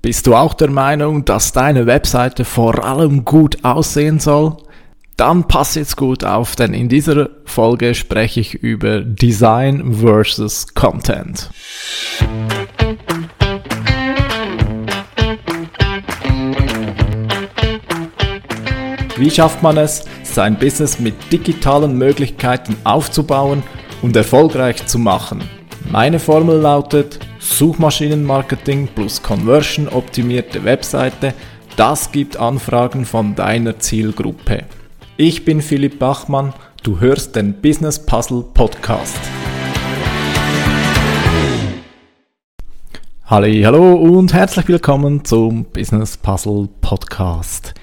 Bist du auch der Meinung, dass deine Webseite vor allem gut aussehen soll? Dann pass jetzt gut auf, denn in dieser Folge spreche ich über Design versus Content. Wie schafft man es, sein Business mit digitalen Möglichkeiten aufzubauen und erfolgreich zu machen? Meine Formel lautet Suchmaschinenmarketing plus Conversion optimierte Webseite. Das gibt Anfragen von deiner Zielgruppe. Ich bin Philipp Bachmann, du hörst den Business Puzzle Podcast. Hallo und herzlich willkommen zum Business Puzzle Podcast.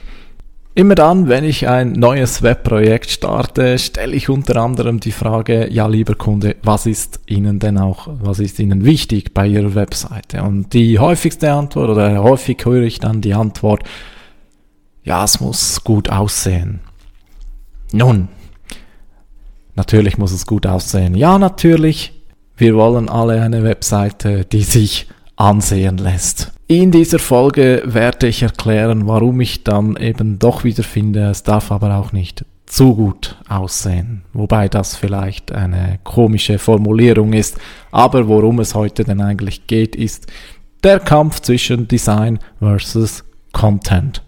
Immer dann, wenn ich ein neues Webprojekt starte, stelle ich unter anderem die Frage, ja lieber Kunde, was ist Ihnen denn auch, was ist Ihnen wichtig bei Ihrer Webseite? Und die häufigste Antwort oder häufig höre ich dann die Antwort, ja, es muss gut aussehen. Nun, natürlich muss es gut aussehen. Ja, natürlich, wir wollen alle eine Webseite, die sich ansehen lässt. In dieser Folge werde ich erklären, warum ich dann eben doch wieder finde, es darf aber auch nicht zu gut aussehen. Wobei das vielleicht eine komische Formulierung ist. Aber worum es heute denn eigentlich geht, ist der Kampf zwischen Design versus Content.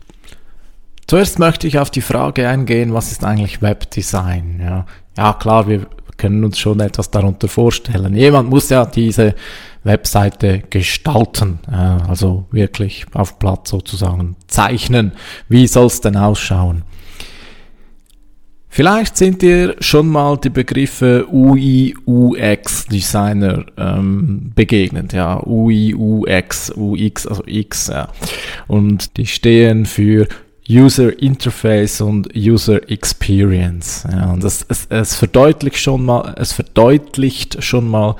Zuerst möchte ich auf die Frage eingehen, was ist eigentlich Webdesign? Ja, ja klar, wir können uns schon etwas darunter vorstellen. Jemand muss ja diese Webseite gestalten, also wirklich auf Platz sozusagen zeichnen. Wie soll es denn ausschauen? Vielleicht sind dir schon mal die Begriffe UI, UX Designer ähm, begegnet, ja, UI, UX, UX, also X, ja. Und die stehen für User Interface und User Experience. Ja, und das, es, es verdeutlicht schon mal, es verdeutlicht schon mal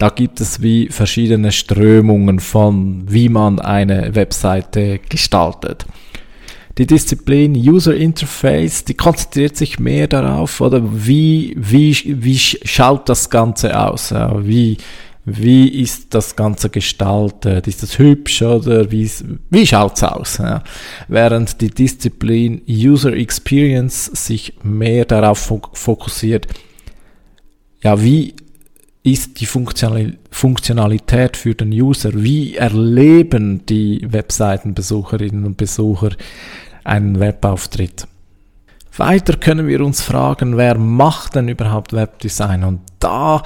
da gibt es wie verschiedene Strömungen von, wie man eine Webseite gestaltet. Die Disziplin User Interface, die konzentriert sich mehr darauf, oder wie, wie, wie schaut das Ganze aus? Wie, wie ist das Ganze gestaltet? Ist das hübsch oder wie, wie schaut's aus? Ja? Während die Disziplin User Experience sich mehr darauf fokussiert, ja, wie ist die Funktionalität für den User? Wie erleben die Webseitenbesucherinnen und Besucher einen Webauftritt? Weiter können wir uns fragen, wer macht denn überhaupt Webdesign? Und da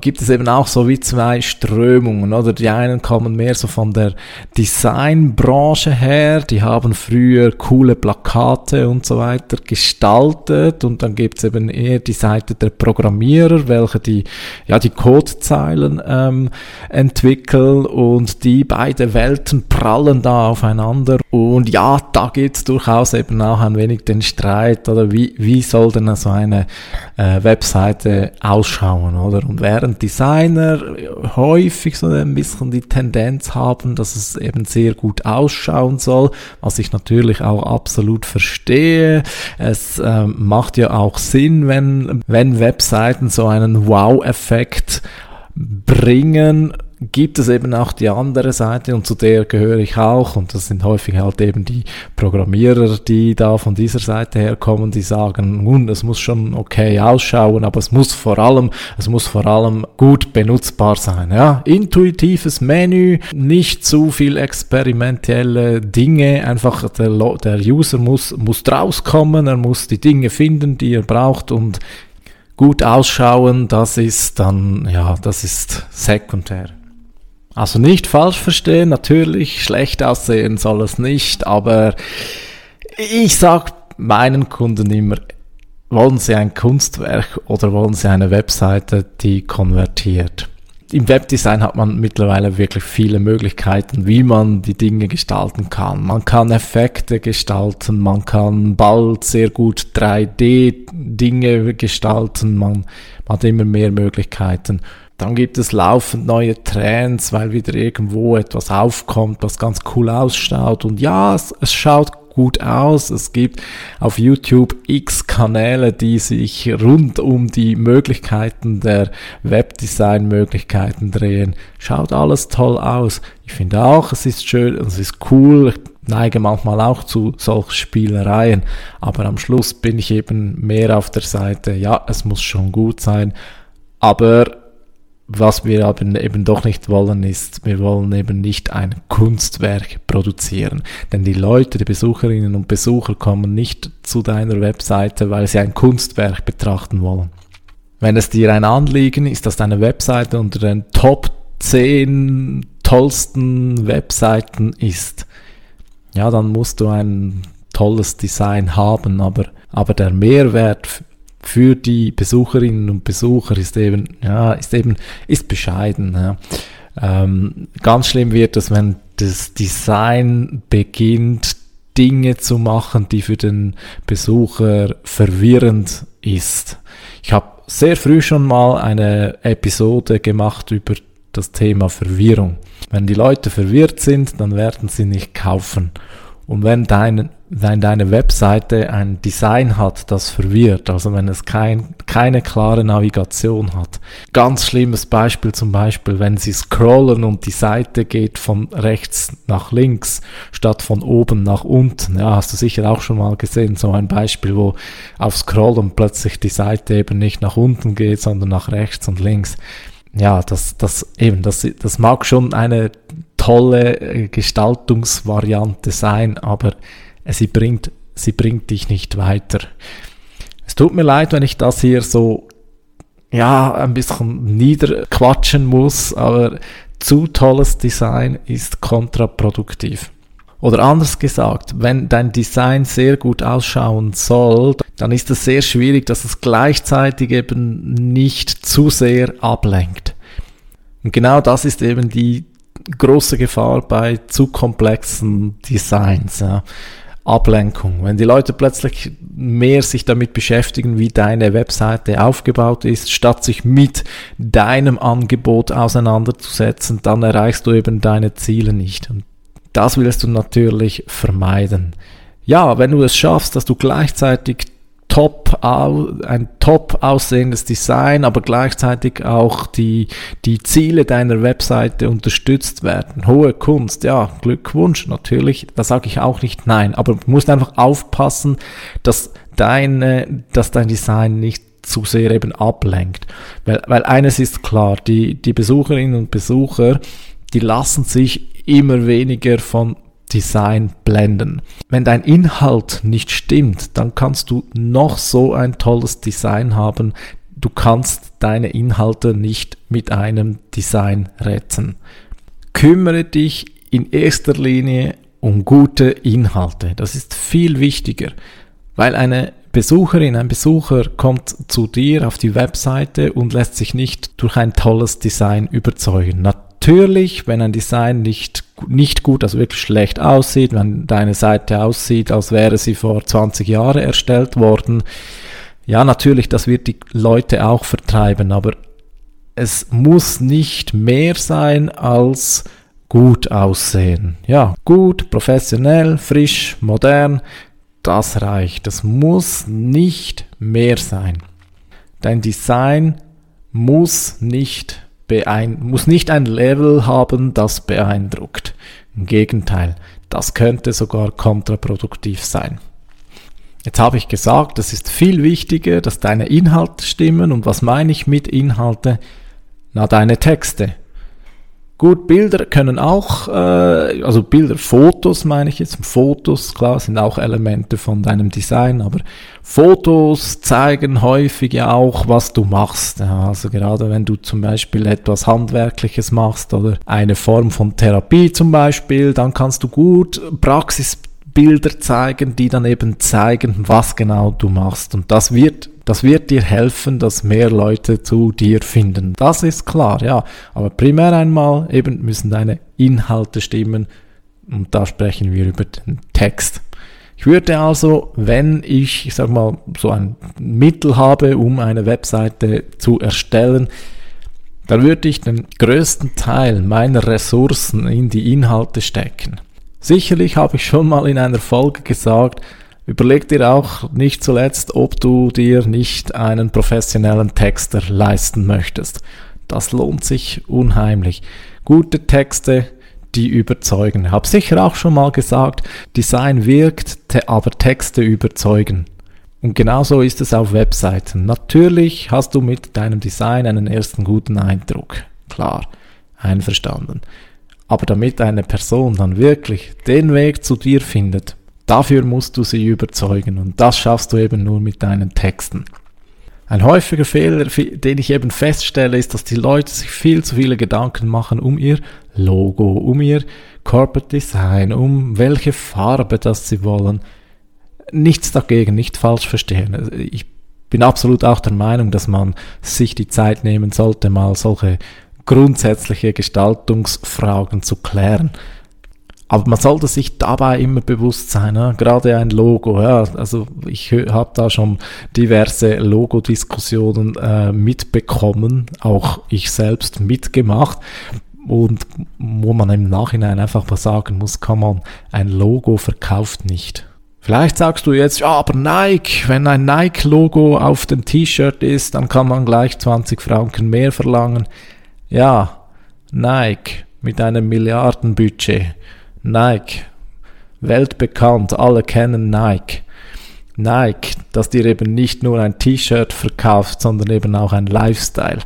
gibt es eben auch so wie zwei Strömungen, oder? Die einen kommen mehr so von der Designbranche her, die haben früher coole Plakate und so weiter gestaltet und dann gibt es eben eher die Seite der Programmierer, welche die, ja, die Codezeilen ähm, entwickeln und die beide Welten prallen da aufeinander. Und ja, da gibt es durchaus eben auch ein wenig den Streit, oder? Wie, wie soll denn so eine äh, Webseite ausschauen, oder? Und während Designer häufig so ein bisschen die Tendenz haben, dass es eben sehr gut ausschauen soll, was ich natürlich auch absolut verstehe. Es ähm, macht ja auch Sinn, wenn, wenn Webseiten so einen Wow-Effekt bringen gibt es eben auch die andere Seite und zu der gehöre ich auch und das sind häufig halt eben die Programmierer, die da von dieser Seite herkommen, die sagen, nun, es muss schon okay ausschauen, aber es muss vor allem, es muss vor allem gut benutzbar sein, ja. Intuitives Menü, nicht zu viel experimentelle Dinge, einfach der, der User muss, muss rauskommen, er muss die Dinge finden, die er braucht und gut ausschauen, das ist dann, ja, das ist sekundär. Also nicht falsch verstehen, natürlich, schlecht aussehen soll es nicht, aber ich sag meinen Kunden immer, wollen sie ein Kunstwerk oder wollen sie eine Webseite, die konvertiert? Im Webdesign hat man mittlerweile wirklich viele Möglichkeiten, wie man die Dinge gestalten kann. Man kann Effekte gestalten, man kann bald sehr gut 3D-Dinge gestalten, man, man hat immer mehr Möglichkeiten. Dann gibt es laufend neue Trends, weil wieder irgendwo etwas aufkommt, was ganz cool ausschaut. Und ja, es, es schaut gut aus. Es gibt auf YouTube x Kanäle, die sich rund um die Möglichkeiten der Webdesign-Möglichkeiten drehen. Schaut alles toll aus. Ich finde auch, es ist schön, es ist cool. Ich neige manchmal auch zu solchen Spielereien, aber am Schluss bin ich eben mehr auf der Seite, ja, es muss schon gut sein, aber was wir aber eben doch nicht wollen, ist, wir wollen eben nicht ein Kunstwerk produzieren. Denn die Leute, die Besucherinnen und Besucher kommen nicht zu deiner Webseite, weil sie ein Kunstwerk betrachten wollen. Wenn es dir ein Anliegen ist, dass deine Webseite unter den Top 10 tollsten Webseiten ist, ja, dann musst du ein tolles Design haben, aber, aber der Mehrwert für die Besucherinnen und Besucher ist eben, ja, ist eben, ist bescheiden. Ja. Ähm, ganz schlimm wird es, wenn das Design beginnt, Dinge zu machen, die für den Besucher verwirrend ist. Ich habe sehr früh schon mal eine Episode gemacht über das Thema Verwirrung. Wenn die Leute verwirrt sind, dann werden sie nicht kaufen. Und wenn dein, wenn deine Webseite ein Design hat, das verwirrt, also wenn es kein, keine klare Navigation hat. Ganz schlimmes Beispiel zum Beispiel, wenn sie scrollen und die Seite geht von rechts nach links statt von oben nach unten. Ja, hast du sicher auch schon mal gesehen, so ein Beispiel, wo auf Scrollen plötzlich die Seite eben nicht nach unten geht, sondern nach rechts und links ja, das, das eben, das, das mag schon eine tolle äh, Gestaltungsvariante sein, aber sie bringt, sie bringt dich nicht weiter. Es tut mir leid, wenn ich das hier so, ja, ein bisschen niederquatschen muss, aber zu tolles Design ist kontraproduktiv. Oder anders gesagt, wenn dein Design sehr gut ausschauen soll, dann ist es sehr schwierig, dass es gleichzeitig eben nicht zu sehr ablenkt. Und genau das ist eben die große Gefahr bei zu komplexen Designs. Ja. Ablenkung. Wenn die Leute plötzlich mehr sich damit beschäftigen, wie deine Webseite aufgebaut ist, statt sich mit deinem Angebot auseinanderzusetzen, dann erreichst du eben deine Ziele nicht. Und das willst du natürlich vermeiden. Ja, wenn du es schaffst, dass du gleichzeitig top, ein top aussehendes Design, aber gleichzeitig auch die, die Ziele deiner Webseite unterstützt werden. Hohe Kunst, ja, Glückwunsch, natürlich, da sage ich auch nicht nein, aber du musst einfach aufpassen, dass deine, dass dein Design nicht zu sehr eben ablenkt. Weil, weil eines ist klar, die, die Besucherinnen und Besucher, die lassen sich immer weniger von Design blenden. Wenn dein Inhalt nicht stimmt, dann kannst du noch so ein tolles Design haben. Du kannst deine Inhalte nicht mit einem Design retten. Kümmere dich in erster Linie um gute Inhalte. Das ist viel wichtiger, weil eine Besucherin, ein Besucher kommt zu dir auf die Webseite und lässt sich nicht durch ein tolles Design überzeugen natürlich, wenn ein Design nicht, nicht gut, also wirklich schlecht aussieht, wenn deine Seite aussieht, als wäre sie vor 20 Jahren erstellt worden, ja, natürlich, das wird die Leute auch vertreiben, aber es muss nicht mehr sein als gut aussehen. Ja, gut, professionell, frisch, modern, das reicht. Das muss nicht mehr sein. Dein Design muss nicht beein muss nicht ein Level haben, das beeindruckt. Im Gegenteil, das könnte sogar kontraproduktiv sein. Jetzt habe ich gesagt, es ist viel wichtiger, dass deine Inhalte stimmen. Und was meine ich mit Inhalte? Na, deine Texte. Gut, Bilder können auch, äh, also Bilder, Fotos meine ich jetzt, Fotos, klar, sind auch Elemente von deinem Design, aber Fotos zeigen häufig ja auch, was du machst. Ja, also gerade wenn du zum Beispiel etwas Handwerkliches machst oder eine Form von Therapie zum Beispiel, dann kannst du gut Praxisbilder zeigen, die dann eben zeigen, was genau du machst. Und das wird das wird dir helfen, dass mehr Leute zu dir finden. Das ist klar, ja. Aber primär einmal eben müssen deine Inhalte stimmen. Und da sprechen wir über den Text. Ich würde also, wenn ich, ich sag mal, so ein Mittel habe, um eine Webseite zu erstellen, dann würde ich den größten Teil meiner Ressourcen in die Inhalte stecken. Sicherlich habe ich schon mal in einer Folge gesagt, überleg dir auch nicht zuletzt, ob du dir nicht einen professionellen Texter leisten möchtest. Das lohnt sich unheimlich. Gute Texte, die überzeugen. Habe sicher auch schon mal gesagt, Design wirkt, aber Texte überzeugen. Und genauso ist es auf Webseiten. Natürlich hast du mit deinem Design einen ersten guten Eindruck. Klar, einverstanden. Aber damit eine Person dann wirklich den Weg zu dir findet, dafür musst du sie überzeugen. Und das schaffst du eben nur mit deinen Texten. Ein häufiger Fehler, den ich eben feststelle, ist, dass die Leute sich viel zu viele Gedanken machen um ihr Logo, um ihr Corporate Design, um welche Farbe das sie wollen. Nichts dagegen, nicht falsch verstehen. Ich bin absolut auch der Meinung, dass man sich die Zeit nehmen sollte, mal solche grundsätzliche Gestaltungsfragen zu klären. Aber man sollte sich dabei immer bewusst sein, ne? gerade ein Logo. Ja, also ich habe da schon diverse Logo-Diskussionen äh, mitbekommen, auch ich selbst mitgemacht. Und wo man im Nachhinein einfach mal sagen muss, kann man, ein Logo verkauft nicht. Vielleicht sagst du jetzt, ja, aber Nike, wenn ein Nike-Logo auf dem T-Shirt ist, dann kann man gleich 20 Franken mehr verlangen. Ja, Nike mit einem Milliardenbudget Nike, weltbekannt, alle kennen Nike. Nike, das dir eben nicht nur ein T-Shirt verkauft, sondern eben auch ein Lifestyle.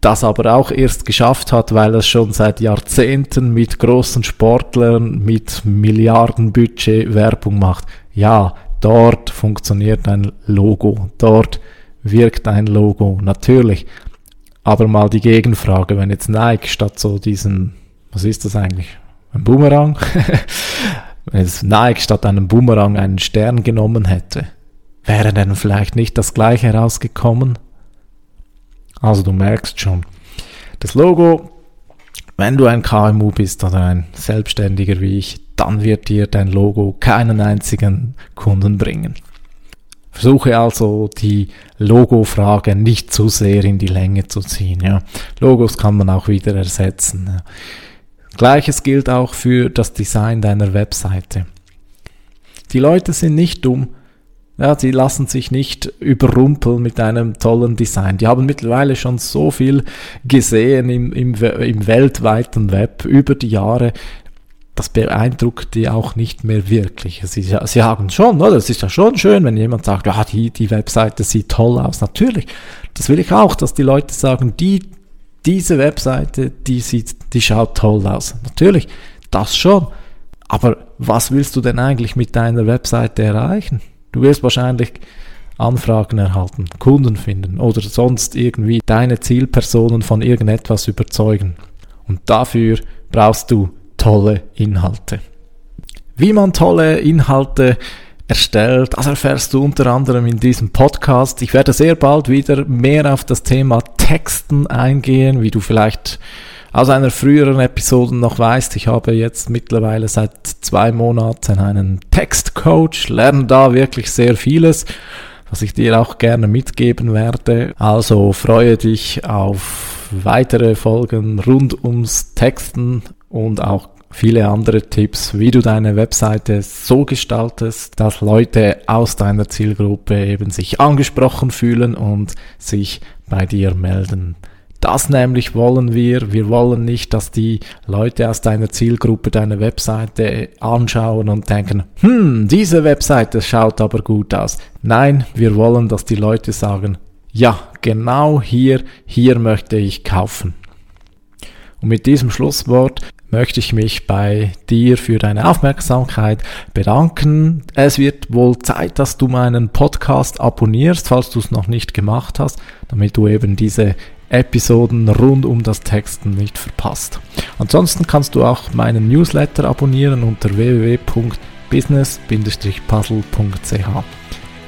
Das aber auch erst geschafft hat, weil es schon seit Jahrzehnten mit großen Sportlern mit Milliardenbudget Werbung macht. Ja, dort funktioniert ein Logo, dort wirkt ein Logo, natürlich. Aber mal die Gegenfrage, wenn jetzt Nike statt so diesen, was ist das eigentlich? Ein Boomerang, wenn es Nike statt einem Boomerang einen Stern genommen hätte, wäre dann vielleicht nicht das gleiche herausgekommen? Also du merkst schon, das Logo, wenn du ein KMU bist oder ein Selbstständiger wie ich, dann wird dir dein Logo keinen einzigen Kunden bringen. Versuche also die Logo-Frage nicht zu sehr in die Länge zu ziehen. Ja. Logos kann man auch wieder ersetzen. Ja. Gleiches gilt auch für das Design deiner Webseite. Die Leute sind nicht dumm. Ja, sie lassen sich nicht überrumpeln mit einem tollen Design. Die haben mittlerweile schon so viel gesehen im, im, im weltweiten Web über die Jahre. Das beeindruckt die auch nicht mehr wirklich. Sie, sie sagen schon, oder? Es ist ja schon schön, wenn jemand sagt, ja, die, die Webseite sieht toll aus. Natürlich. Das will ich auch, dass die Leute sagen, die diese Webseite, die sieht, die schaut toll aus. Natürlich, das schon. Aber was willst du denn eigentlich mit deiner Webseite erreichen? Du wirst wahrscheinlich Anfragen erhalten, Kunden finden oder sonst irgendwie deine Zielpersonen von irgendetwas überzeugen. Und dafür brauchst du tolle Inhalte. Wie man tolle Inhalte erstellt. Das erfährst du unter anderem in diesem Podcast. Ich werde sehr bald wieder mehr auf das Thema Texten eingehen, wie du vielleicht aus einer früheren Episode noch weißt. Ich habe jetzt mittlerweile seit zwei Monaten einen Textcoach, lerne da wirklich sehr vieles, was ich dir auch gerne mitgeben werde. Also freue dich auf weitere Folgen rund ums Texten und auch viele andere Tipps, wie du deine Webseite so gestaltest, dass Leute aus deiner Zielgruppe eben sich angesprochen fühlen und sich bei dir melden. Das nämlich wollen wir. Wir wollen nicht, dass die Leute aus deiner Zielgruppe deine Webseite anschauen und denken, hm, diese Webseite schaut aber gut aus. Nein, wir wollen, dass die Leute sagen, ja, genau hier, hier möchte ich kaufen. Und mit diesem Schlusswort möchte ich mich bei dir für deine Aufmerksamkeit bedanken. Es wird wohl Zeit, dass du meinen Podcast abonnierst, falls du es noch nicht gemacht hast, damit du eben diese Episoden rund um das Texten nicht verpasst. Ansonsten kannst du auch meinen Newsletter abonnieren unter www.business-puzzle.ch.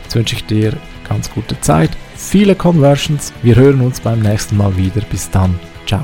Jetzt wünsche ich dir ganz gute Zeit, viele Conversions. Wir hören uns beim nächsten Mal wieder. Bis dann. Ciao.